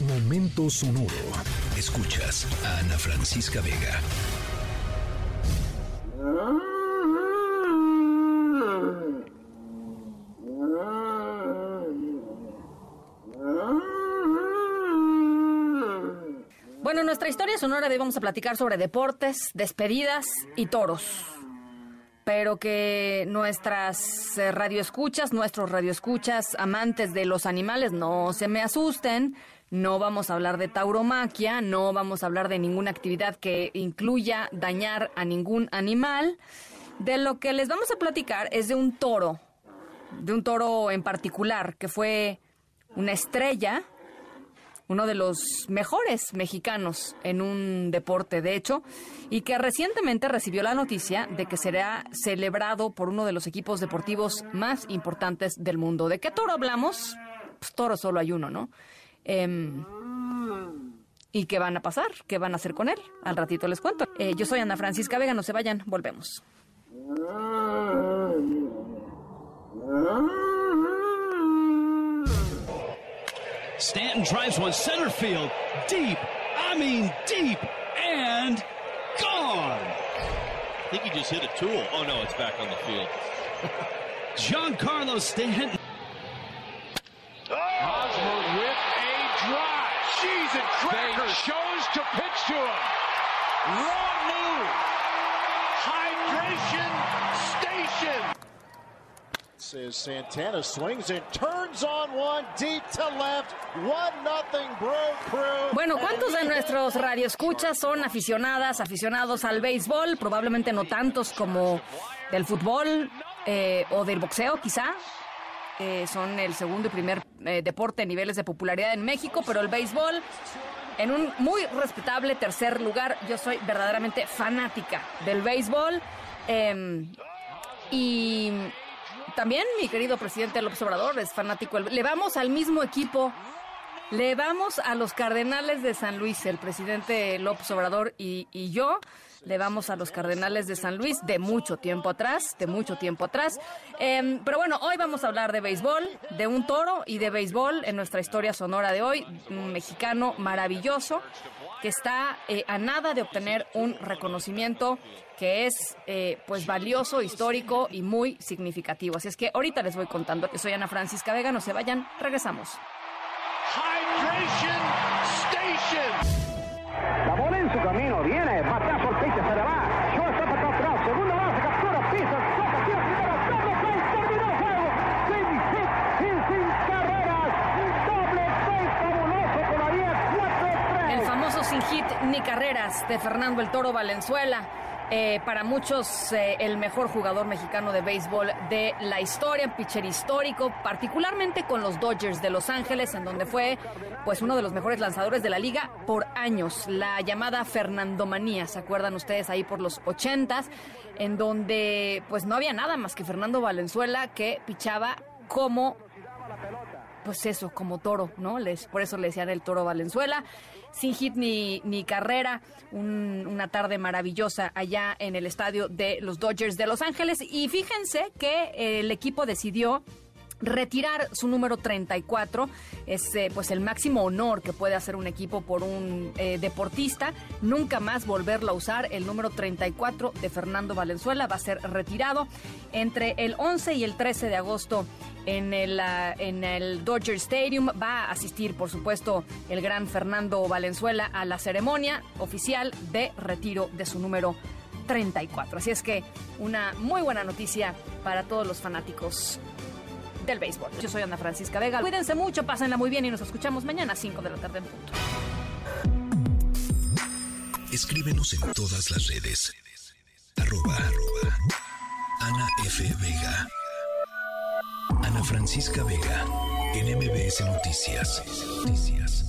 Momento sonoro. Escuchas a Ana Francisca Vega. Bueno, en nuestra historia sonora de hoy vamos a platicar sobre deportes, despedidas y toros. Pero que nuestras eh, radioescuchas, nuestros radioescuchas, amantes de los animales, no se me asusten. No vamos a hablar de tauromaquia, no vamos a hablar de ninguna actividad que incluya dañar a ningún animal. De lo que les vamos a platicar es de un toro, de un toro en particular, que fue una estrella, uno de los mejores mexicanos en un deporte, de hecho, y que recientemente recibió la noticia de que será celebrado por uno de los equipos deportivos más importantes del mundo. ¿De qué toro hablamos? Pues toro solo hay uno, ¿no? Em, ¿Y qué van a pasar? ¿Qué van a hacer con él? Al ratito les cuento. Eh, yo soy Ana Francisca Vega, no se vayan, volvemos. Stanton drives one center field, deep, I mean deep, and gone. I think he just hit a tool. Oh no, it's back on the field. Giancarlo Stanton. Cheese and crackers. chose to pitch to him. Wrong move. Hydration station. Says Santana swings and turns on one deep to left. One nothing Bro Crew. Bueno, ¿cuántos de nuestros radioescuchas son aficionadas, aficionados al béisbol? Probablemente no tantos como del fútbol eh, o del boxeo, quizá. Eh, son el segundo y primer eh, deporte en niveles de popularidad en México, pero el béisbol en un muy respetable tercer lugar. Yo soy verdaderamente fanática del béisbol. Em, y también mi querido presidente López Obrador es fanático. Le vamos al mismo equipo. Le vamos a los Cardenales de San Luis, el presidente López Obrador y, y yo. Le vamos a los Cardenales de San Luis de mucho tiempo atrás, de mucho tiempo atrás. Em, pero bueno, hoy vamos a hablar de béisbol, de un toro y de béisbol en nuestra historia sonora de hoy. Un mexicano maravilloso que está eh, a nada de obtener un reconocimiento que es eh, pues valioso, histórico y muy significativo. Así es que ahorita les voy contando soy Ana Francisca Vega, no se vayan, regresamos. Hydration station. La bola en su camino, viene, batazo al pitcher, se le va. Shortstop atrás, segundo base, captura, pisa, toca, tira primero, doble play, terminó el juego. Sin hit y sin carreras, un doble play fabuloso, todavía 4-3. El famoso sin hit ni carreras de Fernando el Toro Valenzuela. Eh, para muchos, eh, el mejor jugador mexicano de béisbol de la historia, pitcher histórico, particularmente con los Dodgers de Los Ángeles, en donde fue pues uno de los mejores lanzadores de la liga por años, la llamada Fernandomanía, ¿se acuerdan ustedes ahí por los ochentas? En donde pues no había nada más que Fernando Valenzuela que pichaba como pues eso, como toro, ¿no? Les, por eso le decían el toro Valenzuela. Sin hit ni, ni carrera, un- una tarde maravillosa allá en el estadio de los Dodgers de Los Ángeles. Y fíjense que el equipo decidió retirar su número 34 es eh, pues el máximo honor que puede hacer un equipo por un eh, deportista. Nunca más volverlo a usar. El número 34 de Fernando Valenzuela va a ser retirado entre el 11 y el 13 de agosto en el, ah, en el Dodger Stadium. Va a asistir, por supuesto, el gran Fernando Valenzuela a la ceremonia oficial de retiro de su número 34. Así es que una muy buena noticia para todos los fanáticos del béisbol. Yo soy Ana Francisca Vega. Cuídense mucho, pásenla muy bien y nos escuchamos mañana a 5 de la tarde en punto. Escríbenos en todas las redes. Arroba, arroba. Ana F. Vega. Ana Francisca Vega. En Noticias. Noticias.